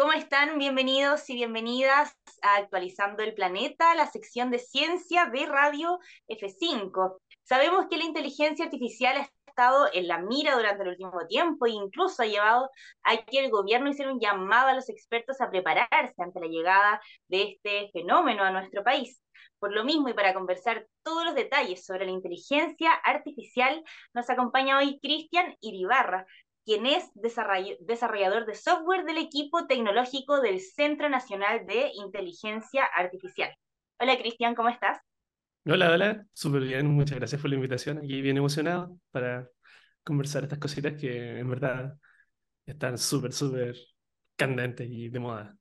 ¿Cómo están? Bienvenidos y bienvenidas a Actualizando el Planeta, la sección de ciencia de Radio F5. Sabemos que la inteligencia artificial ha estado en la mira durante el último tiempo e incluso ha llevado a que el gobierno hiciera un llamado a los expertos a prepararse ante la llegada de este fenómeno a nuestro país. Por lo mismo, y para conversar todos los detalles sobre la inteligencia artificial, nos acompaña hoy Cristian Iribarra, quien es desarrollador de software del equipo tecnológico del Centro Nacional de Inteligencia Artificial. Hola Cristian, ¿cómo estás? Hola, hola, súper bien, muchas gracias por la invitación. Aquí bien emocionado para conversar estas cositas que en verdad están súper, súper candentes y de moda.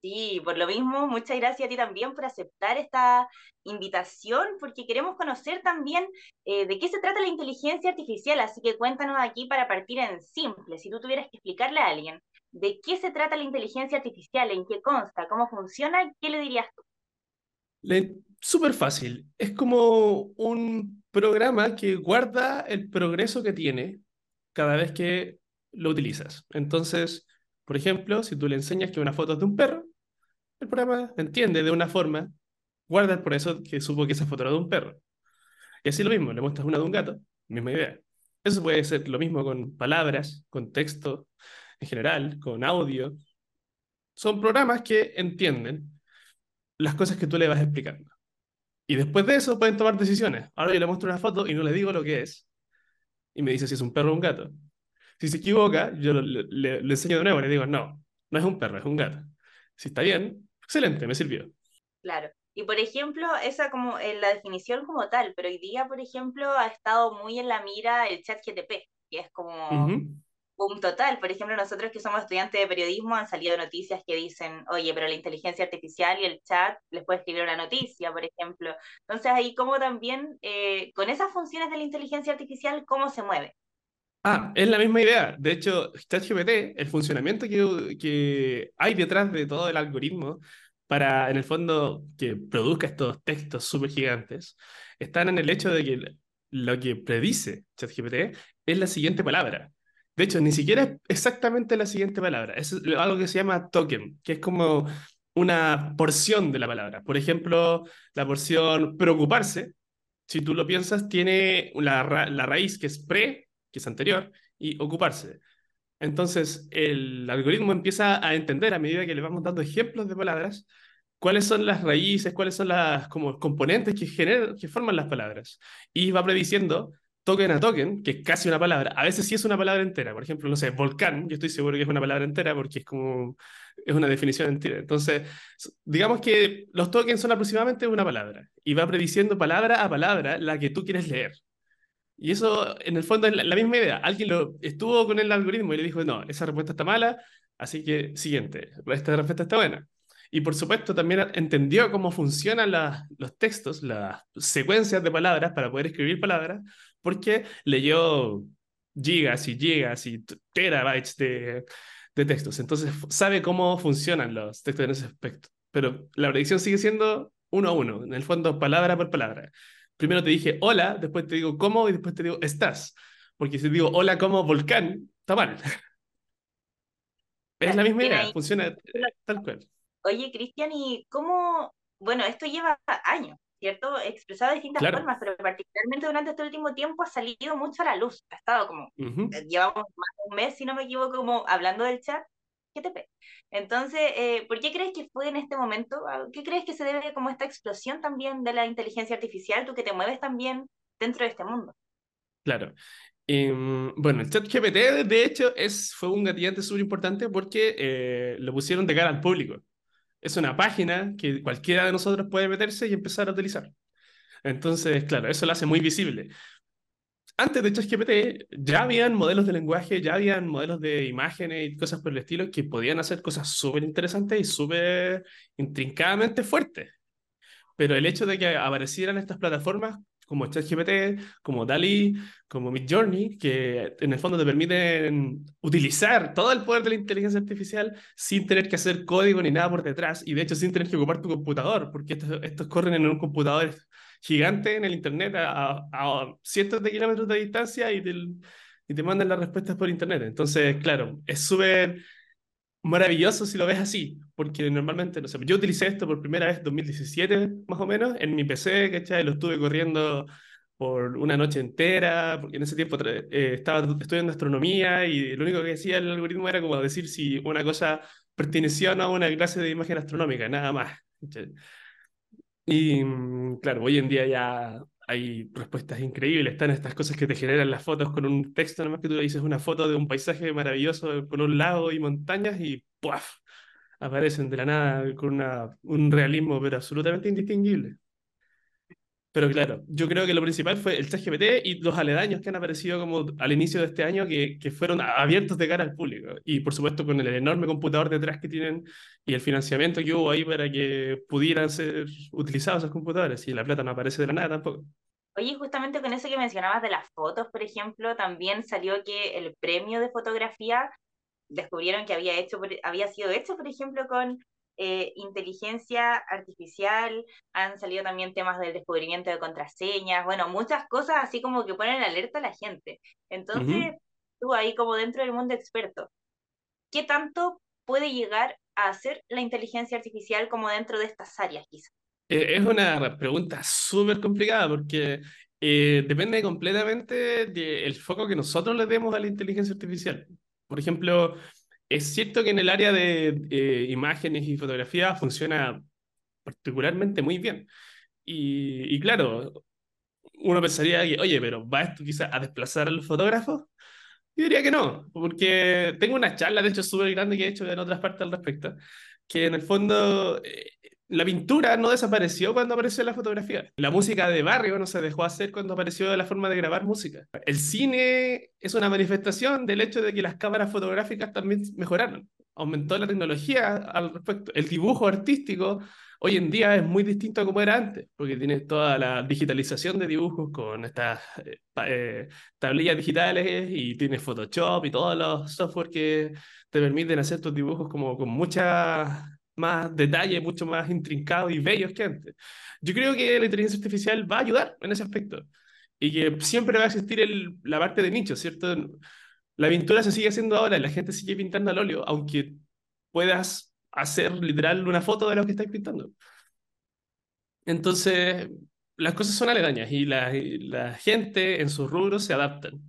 Sí, por lo mismo, muchas gracias a ti también por aceptar esta invitación, porque queremos conocer también eh, de qué se trata la inteligencia artificial, así que cuéntanos aquí para partir en simple, si tú tuvieras que explicarle a alguien de qué se trata la inteligencia artificial, en qué consta, cómo funciona, ¿qué le dirías tú? Súper fácil, es como un programa que guarda el progreso que tiene cada vez que lo utilizas. Entonces, por ejemplo, si tú le enseñas que una foto es de un perro, el programa entiende de una forma, guarda por eso que supo que esa foto era de un perro. Y así lo mismo, le muestras una de un gato, misma idea. Eso puede ser lo mismo con palabras, con texto en general, con audio. Son programas que entienden las cosas que tú le vas explicando. Y después de eso pueden tomar decisiones. Ahora yo le muestro una foto y no le digo lo que es. Y me dice si es un perro o un gato. Si se equivoca, yo le, enseño de nuevo y le digo, no, no es un perro, es un gato. Si está bien, excelente, me sirvió. Claro. Y por ejemplo, esa como en la definición como tal, pero hoy día, por ejemplo, ha estado muy en la mira el chat GTP, que es como un total. Por ejemplo, nosotros que somos estudiantes de periodismo han salido noticias que dicen, oye, pero la inteligencia artificial y el chat les puede escribir una noticia, por ejemplo. Entonces ahí como también, eh, con esas funciones de la inteligencia artificial, ¿cómo se mueve? Ah, es la misma idea. De hecho, ChatGPT, el funcionamiento que, que hay detrás de todo el algoritmo para, en el fondo, que produzca estos textos súper gigantes, están en el hecho de que lo que predice ChatGPT es la siguiente palabra. De hecho, ni siquiera es exactamente la siguiente palabra. Es algo que se llama token, que es como una porción de la palabra. Por ejemplo, la porción preocuparse, si tú lo piensas, tiene la, la raíz que es pre que es anterior, y ocuparse. Entonces, el algoritmo empieza a entender a medida que le vamos dando ejemplos de palabras, cuáles son las raíces, cuáles son las como componentes que, generan, que forman las palabras. Y va prediciendo token a token, que es casi una palabra. A veces sí es una palabra entera. Por ejemplo, no sé, volcán, yo estoy seguro que es una palabra entera porque es como, es una definición entera. Entonces, digamos que los tokens son aproximadamente una palabra y va prediciendo palabra a palabra la que tú quieres leer. Y eso, en el fondo, es la, misma idea. Alguien lo estuvo con el algoritmo y le dijo, no, esa respuesta está mala, así que siguiente, esta respuesta está buena. Y por supuesto también entendió cómo funcionan los textos, las secuencias de palabras para poder escribir palabras, porque leyó gigas y gigas y terabytes de, de textos. Entonces sabe cómo funcionan los textos en ese aspecto. Pero la predicción sigue siendo uno a uno, en el fondo palabra por palabra primero te dije hola, después te digo cómo y después te digo estás. Porque si digo hola como volcán, está mal. Es la misma idea, funciona tal cual. Oye, Cristian, ¿y cómo? Bueno, esto lleva años, ¿cierto? Expresado de distintas formas, pero particularmente durante este último tiempo ha salido mucho a la luz. Ha estado como, eh, llevamos más de un mes, si no me equivoco, como hablando del chat, GTP. Entonces, eh, ¿por qué crees que fue en este momento? ¿Qué crees que se debe como esta explosión también de la inteligencia artificial, tú que te mueves también dentro de este mundo? Claro. Em, bueno, el chat GPT, de hecho, es, fue un gatillante súper importante porque eh, lo pusieron de cara al público. Es una página que cualquiera de nosotros puede meterse y empezar a utilizar. Entonces, claro, eso lo hace muy visible antes de ChatGPT ya habían modelos de lenguaje, ya habían modelos de imágenes y cosas por el estilo que podían hacer cosas súper interesantes y súper intrincadamente fuertes. Pero el hecho de que aparecieran estas plataformas como ChatGPT, como DALI, como Midjourney, que en el fondo te permiten utilizar todo el poder de la inteligencia artificial sin tener que hacer código ni nada por detrás, y de hecho sin tener que ocupar tu computador, porque estos, estos corren en un computador gigante en el Internet a, cientos de kilómetros de distancia y, y te mandan las respuestas por Internet. Entonces, claro, es súper maravilloso si lo ves así, porque normalmente, no sé, yo utilicé esto por primera vez en 2017, más o menos, en mi PC, ¿cachai? Lo estuve corriendo por una noche entera, porque en ese tiempo eh, estaba estudiando astronomía y lo único que decía el algoritmo era como decir si una cosa pertenecía o no a una clase de imagen astronómica, nada más. Y mm, claro, hoy en día ya hay respuestas increíbles. Están estas cosas que te generan las fotos con un texto, nomás que tú le dices una foto de un paisaje maravilloso con un lago y montañas y ¡puaf! aparecen de la nada con una, un realismo pero absolutamente indistinguible. Pero claro, yo creo que lo principal fue el ChatGPT y los aledaños que han aparecido como al inicio de este año que, que fueron abiertos de cara al público. Y por supuesto con el enorme computador detrás que tienen y el financiamiento que hubo ahí para que pudieran ser utilizados esos computadores. Y la plata no aparece de la nada tampoco. Oye, justamente con eso que mencionabas de las fotos, por ejemplo, también salió que el premio de fotografía descubrieron que había, hecho, había sido hecho, por ejemplo, con eh, inteligencia artificial, han salido también temas del descubrimiento de contraseñas, bueno, muchas cosas así como que ponen alerta a la gente. Entonces, tú ahí como dentro del mundo experto, ¿qué tanto puede llegar a hacer la inteligencia artificial como dentro de estas áreas quizás? Eh, es una pregunta súper complicada porque eh, depende completamente del foco que nosotros le demos a la inteligencia artificial. Por ejemplo, es cierto que en el área de eh, imágenes y fotografía funciona particularmente muy bien. Y, claro, uno pensaría que, oye, pero ¿va esto quizás a desplazar a los fotógrafos? Yo diría que no, porque tengo una charla, de hecho, súper grande que he hecho en otras partes al respecto, que en el fondo eh, la pintura no desapareció cuando apareció la fotografía. La música de barrio no se dejó hacer cuando apareció la forma de grabar música. El cine es una manifestación del hecho de que las cámaras fotográficas también mejoraron. Aumentó la tecnología al respecto. El dibujo artístico hoy en día es muy distinto a como era antes, porque tienes toda la digitalización de dibujos con estas eh, eh, tablillas digitales y tienes Photoshop y todos los software que te permiten hacer tus dibujos como con mucha más detalle, mucho más intrincados y bellos que antes. Yo creo que la inteligencia artificial va a ayudar en ese aspecto y que siempre va a existir el, la parte de nicho, ¿cierto? La pintura se sigue haciendo ahora, la gente sigue pintando al óleo, aunque puedas hacer literal una foto de lo que estáis pintando. Entonces, las cosas son aledañas y la, la gente en sus rubros se adaptan.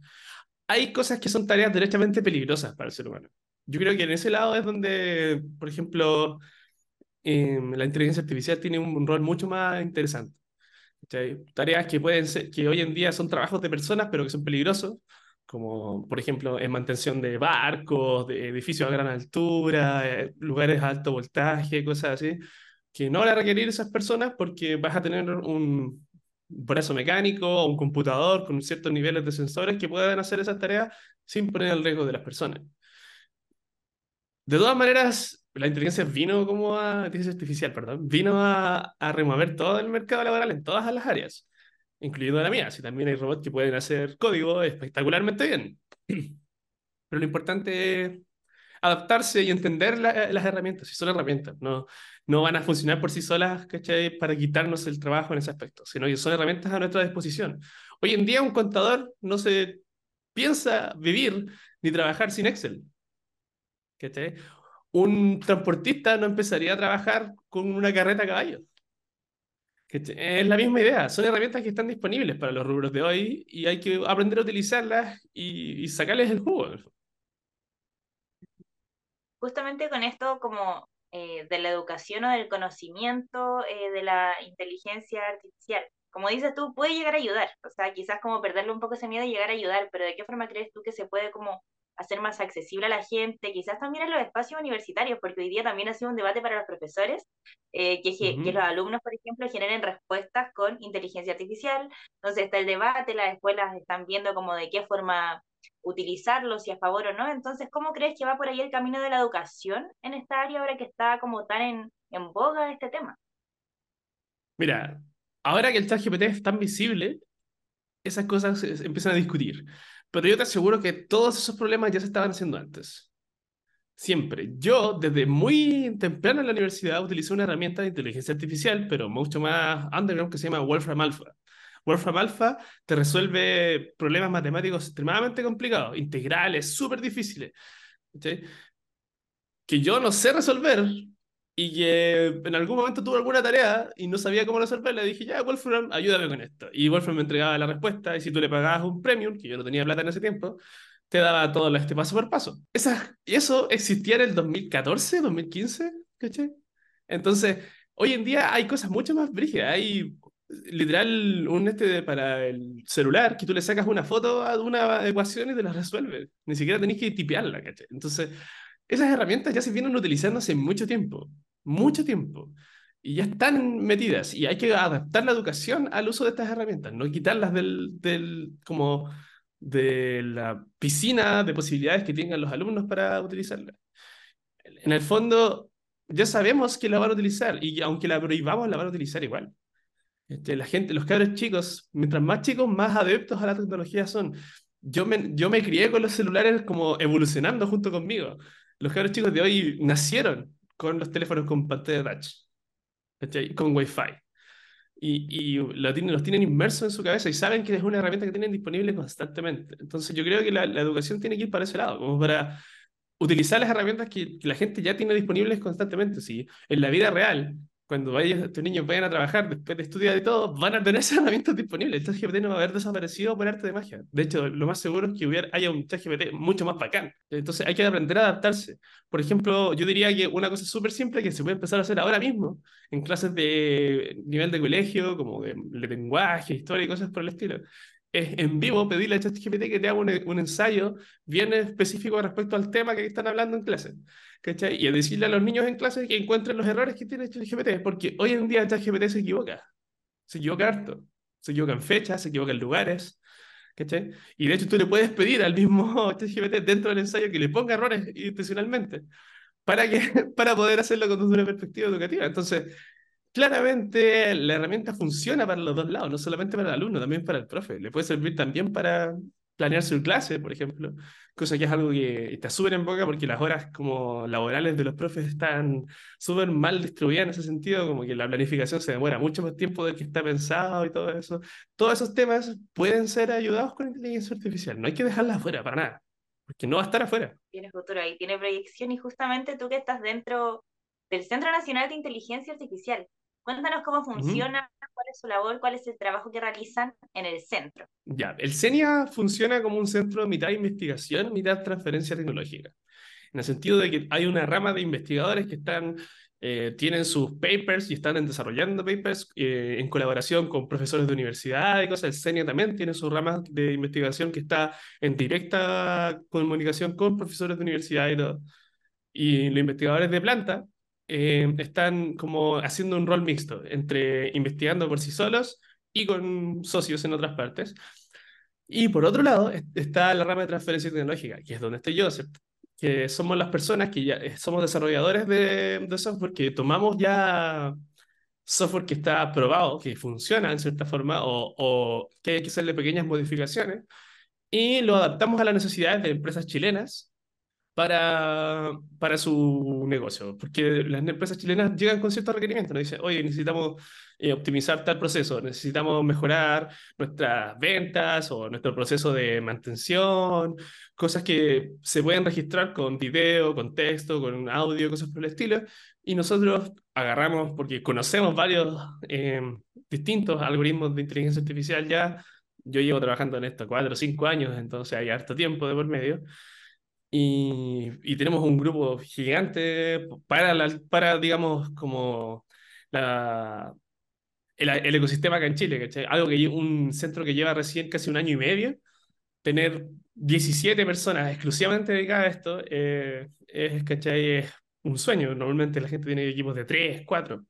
Hay cosas que son tareas derechamente peligrosas para el ser humano. Yo creo que en ese lado es donde, por ejemplo, Em, la inteligencia artificial tiene un, rol mucho más interesante. Tareas que pueden ser, que hoy en día son trabajos de personas, pero que son peligrosos, como por ejemplo en mantención de barcos, de edificios a gran altura, eh, lugares a alto voltaje, cosas así, que no van a requerir esas personas porque vas a tener un brazo mecánico o un computador con ciertos niveles de sensores que puedan hacer esas tareas sin poner el riesgo de las personas. De todas maneras, la inteligencia vino como a, inteligencia artificial, perdón, vino a, a, remover todo el mercado laboral en todas las áreas, incluyendo la mía. Si también hay robots que pueden hacer código espectacularmente bien. Pero lo importante es adaptarse y entender las herramientas, si son herramientas, no, no van a funcionar por sí solas, ¿cachai? Para quitarnos el trabajo en ese aspecto, sino que son herramientas a nuestra disposición. Hoy en día un contador no se piensa vivir ni trabajar sin Excel. ¿Cachai? Un transportista no empezaría a trabajar con una carreta a caballo. Es la misma idea, son herramientas que están disponibles para los rubros de hoy y hay que aprender a utilizarlas y, sacarles el jugo. Justamente con esto como eh, de la educación o del conocimiento eh, de la inteligencia artificial, como dices tú, puede llegar a ayudar, o sea, quizás como perderle un poco ese miedo y llegar a ayudar, pero ¿de qué forma crees tú que se puede como hacer más accesible a la gente, quizás también en los espacios universitarios, porque hoy día también ha sido un debate para los profesores, eh, que, que, los alumnos, por ejemplo, generen respuestas con inteligencia artificial. Entonces está el debate, las escuelas están viendo como de qué forma utilizarlo, si a favor o no. Entonces, ¿cómo crees que va por ahí el camino de la educación en esta área ahora que está como tan en, en boga este tema? Mira, ahora que el chat GPT es tan visible, esas cosas empiezan a discutir. Pero yo te aseguro que todos esos problemas ya se estaban haciendo antes. Siempre. Yo, desde muy temprano en la universidad, utilicé una herramienta de inteligencia artificial, pero mucho más underground, que se llama Wolfram Alpha. Wolfram Alpha te resuelve problemas matemáticos extremadamente complicados, integrales, súper difíciles. que yo no sé resolver y que en algún momento tuve alguna tarea y no sabía cómo resolverla, dije, ya, Wolfram, ayúdame con esto. Y Wolfram me entregaba la respuesta y si tú le pagabas un premium, que yo no tenía plata en ese tiempo, te daba todo este paso por paso. Esa, y eso existía en el 2014, 2015, ¿caché? Entonces, hoy en día hay cosas mucho más brígidas. Hay literal un este para el celular que tú le sacas una foto a una ecuación y te la resuelve. Ni siquiera tenés que tipearla, ¿caché? Entonces, esas herramientas ya se vienen utilizando hace mucho tiempo, mucho tiempo. Y ya están metidas y hay que adaptar la educación al uso de estas herramientas, no quitarlas del, del como de la piscina de posibilidades que tengan los alumnos para utilizarla. En el fondo, ya sabemos que la van a utilizar y aunque la prohibamos, la van a utilizar igual. Este, la gente, los cabros chicos, mientras más chicos, más adeptos a la tecnología son. Yo me, yo me crié con los celulares como evolucionando junto conmigo. Los cabros chicos de hoy nacieron con los teléfonos con pantalla touch, con Wi-Fi y, y lo tienen, los tienen inmersos en su cabeza y saben que es una herramienta que tienen disponible constantemente. Entonces yo creo que la, la educación tiene que ir para ese lado, como para utilizar las herramientas que, que, la gente ya tiene disponibles constantemente. Si en la vida real cuando vaya, tus niños vayan a trabajar después de estudiar y todo, van a tener esas herramientas disponibles. El ChatGPT no va a haber desaparecido por arte de magia. De hecho, lo más seguro es que hubiera, haya un ChatGPT mucho más bacán. Entonces hay que aprender a adaptarse. Por ejemplo, yo diría que una cosa súper simple que se puede empezar a hacer ahora mismo en clases de nivel de colegio, como de lenguaje, historia y cosas por el estilo, es en vivo pedirle a ChatGPT que te haga un, ensayo bien específico respecto al tema que están hablando en clase. ¿cachai? Y decirle a los niños en clase que encuentren los errores que tiene ChatGPT, porque hoy en día ChatGPT se equivoca, se equivoca harto, se equivoca en fechas, se equivoca en lugares. Y de hecho tú le puedes pedir al mismo ChatGPT dentro del ensayo que le ponga errores intencionalmente para, que, para poder hacerlo con una perspectiva educativa. Entonces, claramente la herramienta funciona para los dos lados, no solamente para el alumno, también para el profe. Le puede servir también para planear su clase, por ejemplo, cosa que es algo que está súper en boca porque las horas como laborales de los profes están súper mal distribuidas en ese sentido, como que la planificación se demora mucho más tiempo del que está pensado y todo eso. Todos esos temas pueden ser ayudados con inteligencia artificial, no hay que dejarla afuera para nada, porque no va a estar afuera. Tiene futuro ahí, tiene proyección y justamente tú que estás dentro del Centro Nacional de Inteligencia Artificial, Cuéntanos cómo funciona, cuál es su labor, cuál es el trabajo que realizan en el centro. Ya, el CENIA funciona como un centro mitad de investigación, mitad transferencia tecnológica. En el sentido de que hay una rama de investigadores que están, eh, tienen sus papers y están desarrollando papers eh, en colaboración con profesores de universidad y cosas. El CENIA también tiene su rama de investigación que está en directa comunicación con profesores de universidad y todo. Y los investigadores de planta eh, están como haciendo un rol mixto entre investigando por sí solos y con socios en otras partes. Y por otro lado está la rama de transferencia tecnológica, que es donde estoy yo, que somos las personas que ya eh, somos desarrolladores de, software, que tomamos ya software que está probado, que funciona en cierta forma, o, o que hay que hacerle pequeñas modificaciones, y lo adaptamos a las necesidades de empresas chilenas para, para su negocio, porque las empresas chilenas llegan con ciertos requerimientos, nos dicen, oye, necesitamos eh, optimizar tal proceso, necesitamos mejorar nuestras ventas o nuestro proceso de mantención, cosas que se pueden registrar con video, con texto, con audio, cosas por el estilo, y nosotros agarramos, porque conocemos varios eh, distintos algoritmos de inteligencia artificial ya, yo llevo trabajando en esto cuatro o cinco años, entonces hay harto tiempo de por medio, y, y, tenemos un grupo gigante para, la, para digamos, como la, el, el, ecosistema acá en Chile, ¿cachai? Algo que un centro que lleva recién casi un año y medio, tener 17 personas exclusivamente dedicadas a esto, eh, es, ¿cachai? Es un sueño. Normalmente la gente tiene equipos de 3, 4.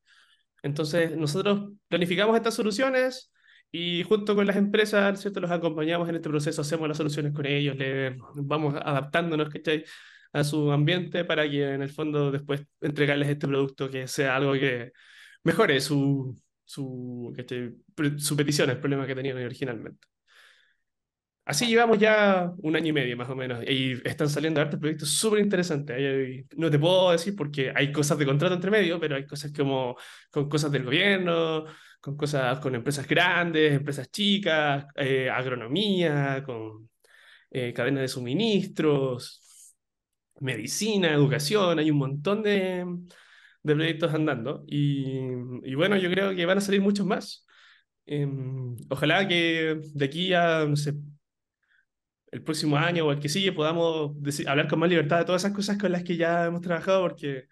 Entonces, nosotros planificamos estas soluciones, y junto con las empresas, ¿cierto? Los acompañamos en este proceso, hacemos las soluciones con ellos, le vamos adaptándonos, ¿cachai? a su ambiente para que en el fondo después entregarles este producto que sea algo que mejore su, su, su petición, el problema que tenían originalmente. Así llevamos ya un año y medio más o menos y están saliendo hartos proyectos súper interesantes. No te puedo decir porque hay cosas de contrato entre medio, pero hay cosas como con cosas del gobierno, con cosas, con empresas grandes, empresas chicas, eh, agronomía, con eh, cadenas de suministros, medicina, educación, hay un montón de, de proyectos andando y, y, bueno, yo creo que van a salir muchos más. Eh, ojalá que de aquí a, no sé, el próximo año o el que sigue podamos decir, hablar con más libertad de todas esas cosas con las que ya hemos trabajado, porque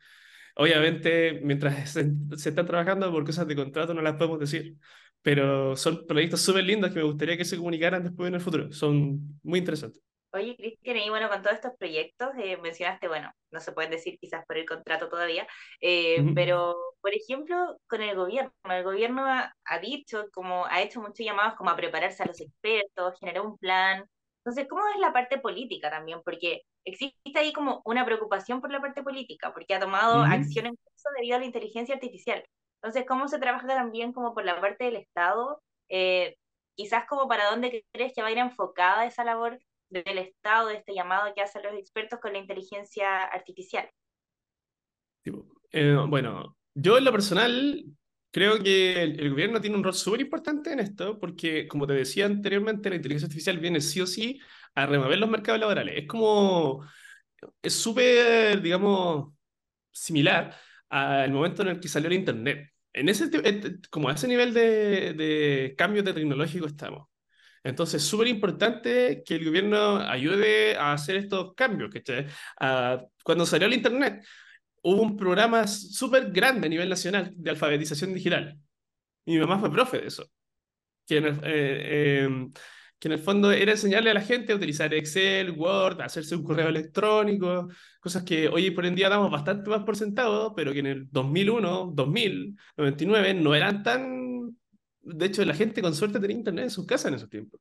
obviamente mientras se, se están trabajando por cosas de contrato no las podemos decir, pero son proyectos súper lindos que me gustaría que se comunicaran después en el futuro, son muy interesantes. Oye, Cristian, y bueno, con todos estos proyectos eh, mencionaste, bueno, no se pueden decir quizás por el contrato todavía, eh, pero por ejemplo, con el gobierno, el gobierno ha, ha, dicho, como ha hecho muchos llamados como a prepararse a los expertos, generar un plan. Entonces, ¿cómo es la parte política también? Porque existe ahí como una preocupación por la parte política, porque ha tomado acción en curso debido a la inteligencia artificial. Entonces, ¿cómo se trabaja también como por la parte del Estado? Eh, quizás como para dónde crees que va a ir enfocada esa labor del Estado, de este llamado que hacen los expertos con la inteligencia artificial? Eh, bueno, yo en lo personal creo que el, el gobierno tiene un rol súper importante en esto, porque como te decía anteriormente, la inteligencia artificial viene sí o sí a remover los mercados laborales. Es como, es súper, digamos, similar al momento en el que salió el Internet. En ese, como a ese nivel de, de cambio de tecnológico estamos. Entonces, es súper importante que el gobierno ayude a hacer estos cambios. Uh, cuando salió el Internet, hubo un programa súper grande a nivel nacional de alfabetización digital. Mi mamá fue profe de eso. Que en el fondo era enseñarle a la gente a utilizar Excel, Word, hacerse un correo electrónico, cosas que hoy por en día damos bastante más por sentado, pero que en el 2001, 2000, 99 no eran tan de hecho, la gente con suerte tenía internet en sus casas en esos tiempos.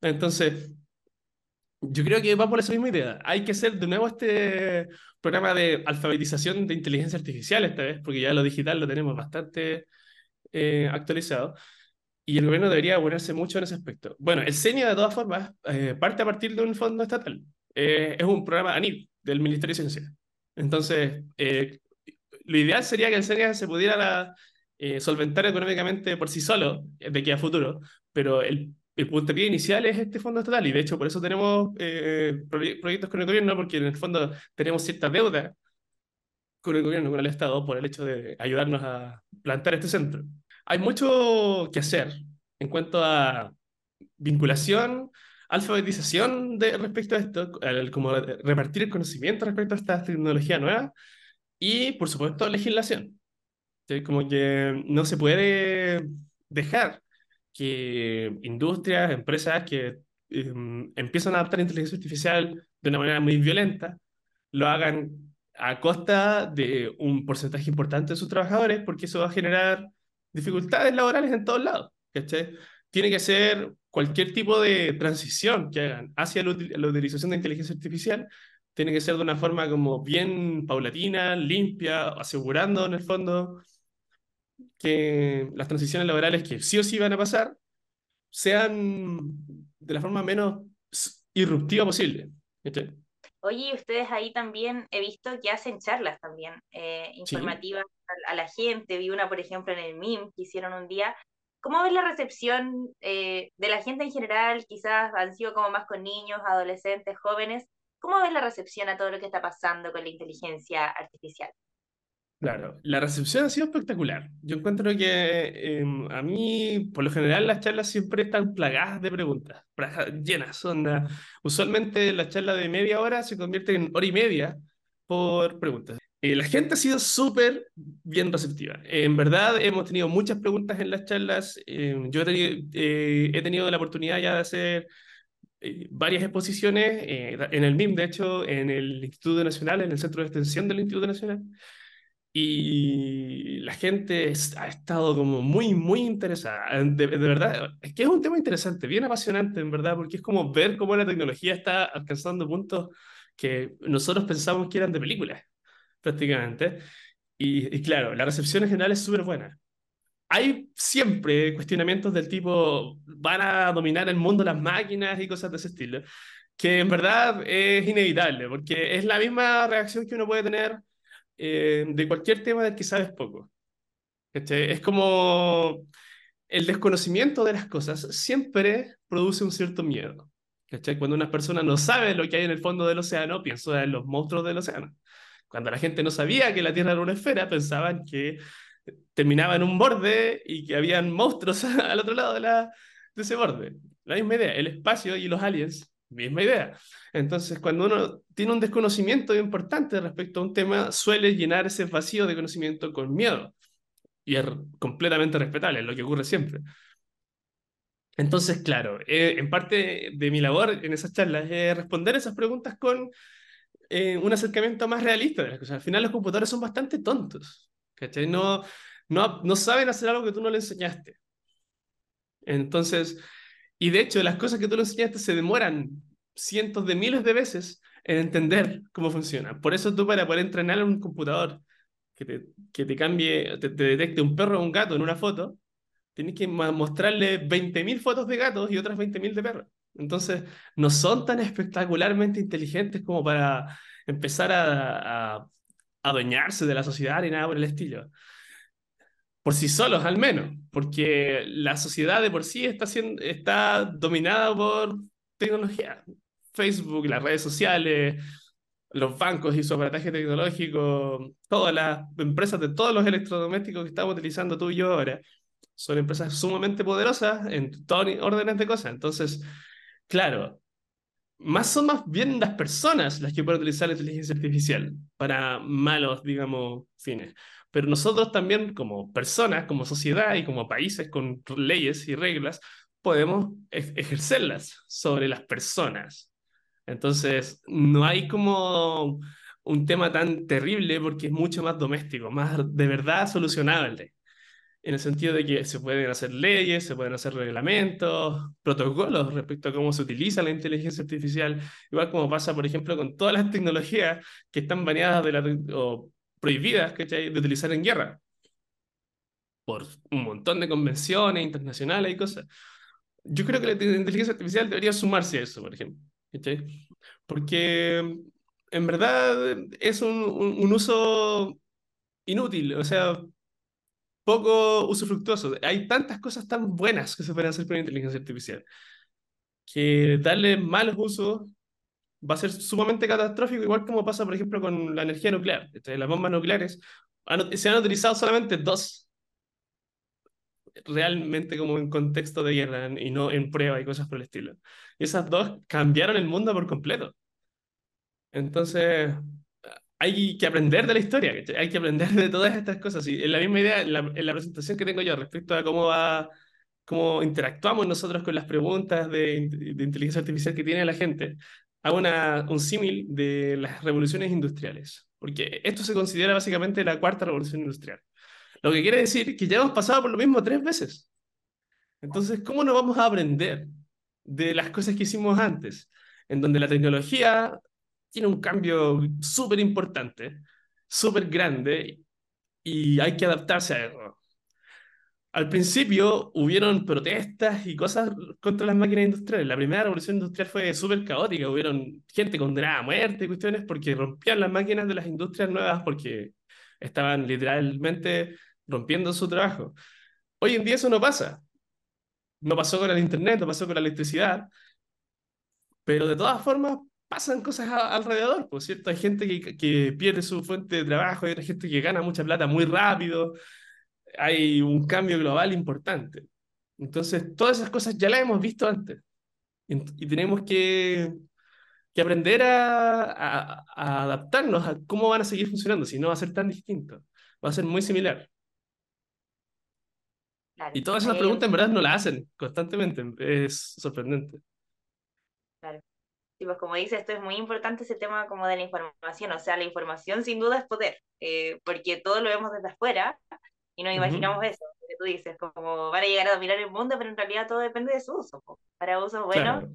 Entonces, yo creo que va por esa misma idea. Hay que hacer de nuevo este programa de alfabetización de inteligencia artificial esta vez, porque ya lo digital lo tenemos bastante eh, actualizado. Y el gobierno debería ponerse mucho en ese aspecto. Bueno, el CENIA, de todas formas, eh, parte a partir de un fondo estatal. Eh, es un programa ANIL del Ministerio de Ciencia. Entonces, lo ideal sería que el CENIA se pudiera eh, solventar económicamente por sí solo de aquí a futuro, pero el, el puntapié inicial es este fondo estatal y de hecho por eso tenemos eh, proyectos con el gobierno, porque en el fondo tenemos cierta deuda con el gobierno, con el Estado, por el hecho de ayudarnos a plantar este centro. Hay mucho que hacer en cuanto a vinculación, alfabetización de, respecto a esto, como repartir el conocimiento respecto a esta tecnología nueva y, por supuesto, legislación. Como que no se puede dejar que industrias, empresas que em, empiezan a adaptar inteligencia artificial de una manera muy violenta, lo hagan a costa de un porcentaje importante de sus trabajadores, porque eso va a generar dificultades laborales en todos lados. Tiene que ser cualquier tipo de transición que hagan hacia la utilización de inteligencia artificial, tiene que ser de una forma como bien paulatina, limpia, asegurando en el fondo que las transiciones laborales que sí o sí van a pasar sean de la forma menos irruptiva posible. Oye, ustedes ahí también he visto que hacen charlas también eh, informativas a, la gente. Vi una, por ejemplo, en el MIM que hicieron un día. ¿Cómo ves la recepción eh, de la gente en general? Quizás han sido como más con niños, adolescentes, jóvenes. ¿Cómo ves la recepción a todo lo que está pasando con la inteligencia artificial? Claro, la recepción ha sido espectacular. Yo encuentro que em, a mí, por lo general, las charlas siempre están plagadas de preguntas, llenas, onda. Usualmente la charla de media hora se convierte en hora y media por preguntas. Eh, la gente ha sido súper bien receptiva. en verdad, hemos tenido muchas preguntas en las charlas. Em, yo he tenido, eh, he tenido, la oportunidad ya de hacer eh, varias exposiciones en el MIM, de hecho, en el Instituto Nacional, en el Centro de Extensión del Instituto Nacional. Y la gente ha estado como muy, muy interesada. De, de, verdad, es que es un tema interesante, bien apasionante, en verdad, porque es como ver cómo la tecnología está alcanzando puntos que nosotros pensamos que eran de películas, prácticamente. Y, y claro, la recepción en general es súper buena. Hay siempre cuestionamientos del tipo, van a dominar el mundo las máquinas y cosas de ese estilo, que en verdad es inevitable, porque es la misma reacción que uno puede tener eh, de cualquier tema del que sabes poco. Es como el desconocimiento de las cosas siempre produce un cierto miedo. Cuando una persona no sabe lo que hay en el fondo del océano, piensa en los monstruos del océano. Cuando la gente no sabía que la Tierra era una esfera, pensaban que terminaba en un borde y que habían monstruos al otro lado de, la, de ese borde. La misma idea, el espacio y los aliens, misma idea. Entonces, cuando uno tiene un desconocimiento importante respecto a un tema, suele llenar ese vacío de conocimiento con miedo. Y es completamente respetable, es lo que ocurre siempre. Entonces, claro, eh, en parte de mi labor en esas charlas es responder esas preguntas con eh, un acercamiento más realista de las cosas. Al final los computadores son bastante tontos, ¿cachai? No, no, no saben hacer algo que tú no le enseñaste. Entonces, y de hecho, las cosas que tú le enseñaste se demoran cientos de miles de veces en entender cómo funciona. Por eso tú para poder entrenar a un computador que te, que te cambie, te, te detecte un perro o un gato en una foto, tienes que mostrarle 20.000 fotos de gatos y otras 20.000 de perros. Entonces, no son tan espectacularmente inteligentes como para empezar a, a, adueñarse de la sociedad ni nada por el estilo. Por sí solos, al menos, porque la sociedad de por sí está, siendo, está dominada por tecnología. Facebook, las redes sociales, los bancos y su aparataje tecnológico, todas las empresas de todos los electrodomésticos que estamos utilizando tú y yo ahora, son empresas sumamente poderosas en todos órdenes de cosas. Entonces, claro, más son más bien las personas las que pueden utilizar la inteligencia artificial para malos, digamos, fines. Pero nosotros también, como personas, como sociedad y como países con leyes y reglas, podemos ejercerlas sobre las personas. Entonces, no hay como un tema tan terrible porque es mucho más doméstico, más de verdad solucionable en el sentido de que se pueden hacer leyes, se pueden hacer reglamentos, protocolos respecto a cómo se utiliza la inteligencia artificial, igual como pasa, por ejemplo, con todas las tecnologías que están baneadas de la, o prohibidas de utilizar en guerra, por un montón de convenciones internacionales y cosas. Yo creo que la inteligencia artificial debería sumarse a eso, por ejemplo, porque en verdad es un, un, un uso inútil, o sea, poco usufructuoso. Hay tantas cosas tan buenas que se pueden hacer con la inteligencia artificial que darle malos usos va a ser sumamente catastrófico, igual como pasa, por ejemplo, con la energía nuclear. Las bombas nucleares se han utilizado solamente dos realmente como en contexto de guerra y no en prueba y cosas por el estilo. Y esas dos cambiaron el mundo por completo. Entonces, hay que aprender de la historia, hay que aprender de todas estas cosas. Y en la misma idea, en la, en la, presentación que tengo yo respecto a cómo va, cómo interactuamos nosotros con las preguntas de, de inteligencia artificial que tiene la gente, hago una, un símil de las revoluciones industriales, porque esto se considera básicamente la cuarta revolución industrial. Lo que quiere decir que ya hemos pasado por lo mismo tres veces. Entonces, ¿cómo no vamos a aprender de las cosas que hicimos antes? En donde la tecnología tiene un cambio súper importante, súper grande, y hay que adaptarse a eso. Al principio hubieron protestas y cosas contra las máquinas industriales. La primera revolución industrial fue súper caótica. Hubieron gente condenada a muerte y cuestiones porque rompían las máquinas de las industrias nuevas porque estaban literalmente rompiendo su trabajo. Hoy en día eso no pasa. No pasó con el Internet, no pasó con la electricidad. Pero de todas formas pasan cosas alrededor, por cierto, hay gente que, que, pierde su fuente de trabajo, hay gente que gana mucha plata muy rápido, hay un cambio global importante. Entonces, todas esas cosas ya las hemos visto antes y, tenemos que, que aprender a, a, a, adaptarnos a cómo van a seguir funcionando, si no va a ser tan distinto, va a ser muy similar. Claro, y todas esas preguntas en verdad no las hacen constantemente, es sorprendente. Claro. Y pues como dice, esto es muy importante ese tema como de la información, o sea, la información sin duda es poder, eh, porque todo lo vemos desde afuera y nos imaginamos uh -huh. eso, que tú dices, como van a llegar a dominar el mundo, pero en realidad todo depende de su uso, para usos buenos claro.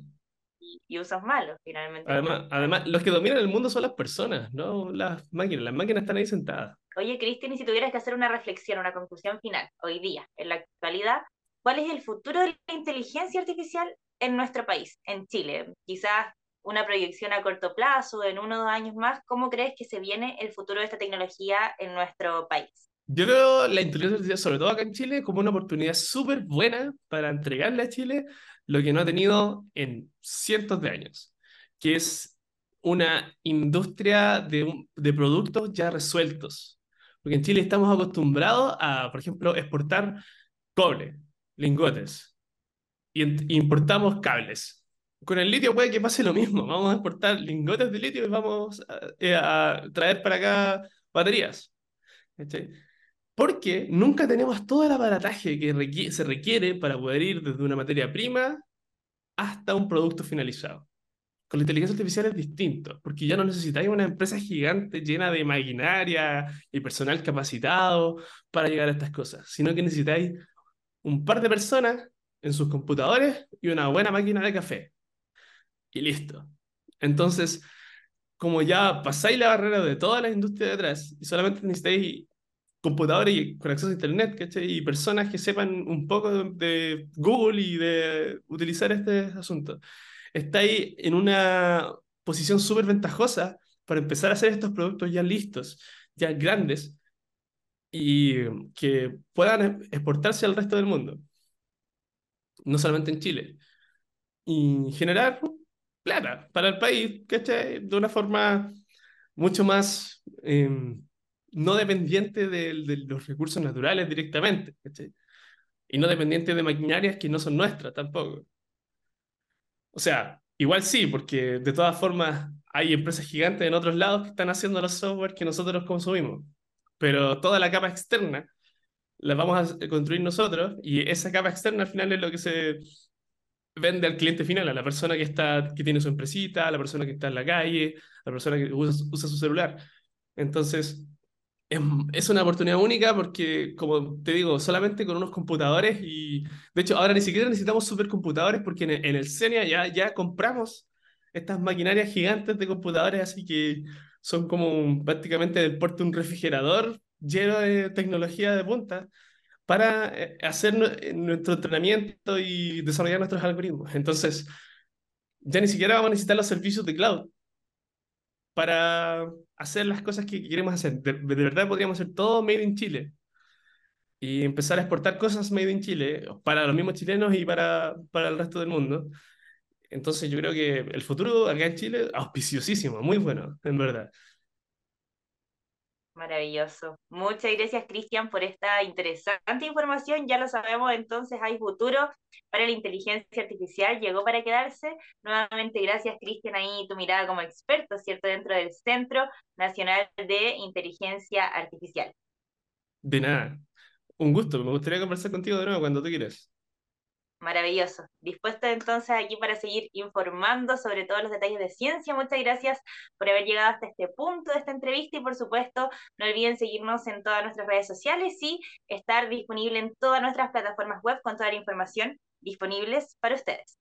y, y, usos malos, finalmente. Además, además, los que dominan el mundo son las personas, no las máquinas, las máquinas están ahí sentadas. Oye, Cristian, y si tuvieras que hacer una reflexión, una conclusión final, hoy día, en la actualidad, ¿cuál es el futuro de la inteligencia artificial en nuestro país, en Chile? Quizás una proyección a corto plazo, en uno o dos años más, ¿cómo crees que se viene el futuro de esta tecnología en nuestro país? Yo veo la inteligencia artificial, sobre todo acá en Chile, como una oportunidad súper buena para entregarle a Chile lo que no ha tenido en cientos de años, que es una industria de, de productos ya resueltos. Porque en Chile estamos acostumbrados a, por ejemplo, exportar cobre, lingotes, y importamos cables. Con el litio puede que pase lo mismo. Vamos a exportar lingotes de litio y vamos a, eh, traer para acá baterías. Porque nunca tenemos todo el aparataje que se requiere para poder ir desde una materia prima hasta un producto finalizado. Con la inteligencia artificial es distinto, porque ya no necesitáis una empresa gigante llena de maquinaria y personal capacitado para llegar a estas cosas, sino que necesitáis un par de personas en sus computadores y una buena máquina de café. Y listo. Entonces, como ya pasáis la barrera de toda la industria detrás y solamente necesitáis computadores y con acceso a internet, ¿cachai? Y personas que sepan un poco de, de Google y de utilizar este asunto está ahí en una posición súper ventajosa para empezar a hacer estos productos ya listos, ya grandes, y que puedan exportarse al resto del mundo, no solamente en Chile, y generar plata para el país, ¿cachai? De una forma mucho más em, no dependiente de, de, los recursos naturales directamente, ¿cachai? Y no dependiente de maquinarias que no son nuestras tampoco. O sea, igual sí, porque de todas formas hay empresas gigantes en otros lados que están haciendo los software que nosotros consumimos. Pero toda la capa externa la vamos a construir nosotros y esa capa externa al final es lo que se vende al cliente final, a la persona que, está, que tiene su empresita, a la persona que está en la calle, a la persona que usa, usa su celular. Entonces, es, una oportunidad única porque, como te digo, solamente con unos computadores y, de hecho, ahora ni siquiera necesitamos supercomputadores porque en el, en CENIA ya, ya compramos estas maquinarias gigantes de computadores, así que son como prácticamente del porte un refrigerador lleno de tecnología de punta para eh, hacer eh, nuestro entrenamiento y desarrollar nuestros algoritmos. Entonces, ya ni siquiera vamos a necesitar los servicios de cloud para hacer las cosas que queremos hacer. De, verdad podríamos hacer todo made in Chile y empezar a exportar cosas made in Chile para los mismos chilenos y para, para el resto del mundo. Entonces yo creo que el futuro acá en Chile, auspiciosísimo, muy bueno, en verdad. Maravilloso. Muchas gracias, Cristian, por esta interesante información. Ya lo sabemos, entonces hay futuro para la inteligencia artificial. Llegó para quedarse. Nuevamente, gracias, Cristian, ahí tu mirada como experto, ¿cierto? Dentro del Centro Nacional de Inteligencia Artificial. De nada. Un gusto. Me gustaría conversar contigo de nuevo cuando tú quieras. Maravilloso. Dispuesto entonces aquí para seguir informando sobre todos los detalles de ciencia. Muchas gracias por haber llegado hasta este punto de esta entrevista y por supuesto no olviden seguirnos en todas nuestras redes sociales y estar disponible en todas nuestras plataformas web con toda la información disponibles para ustedes.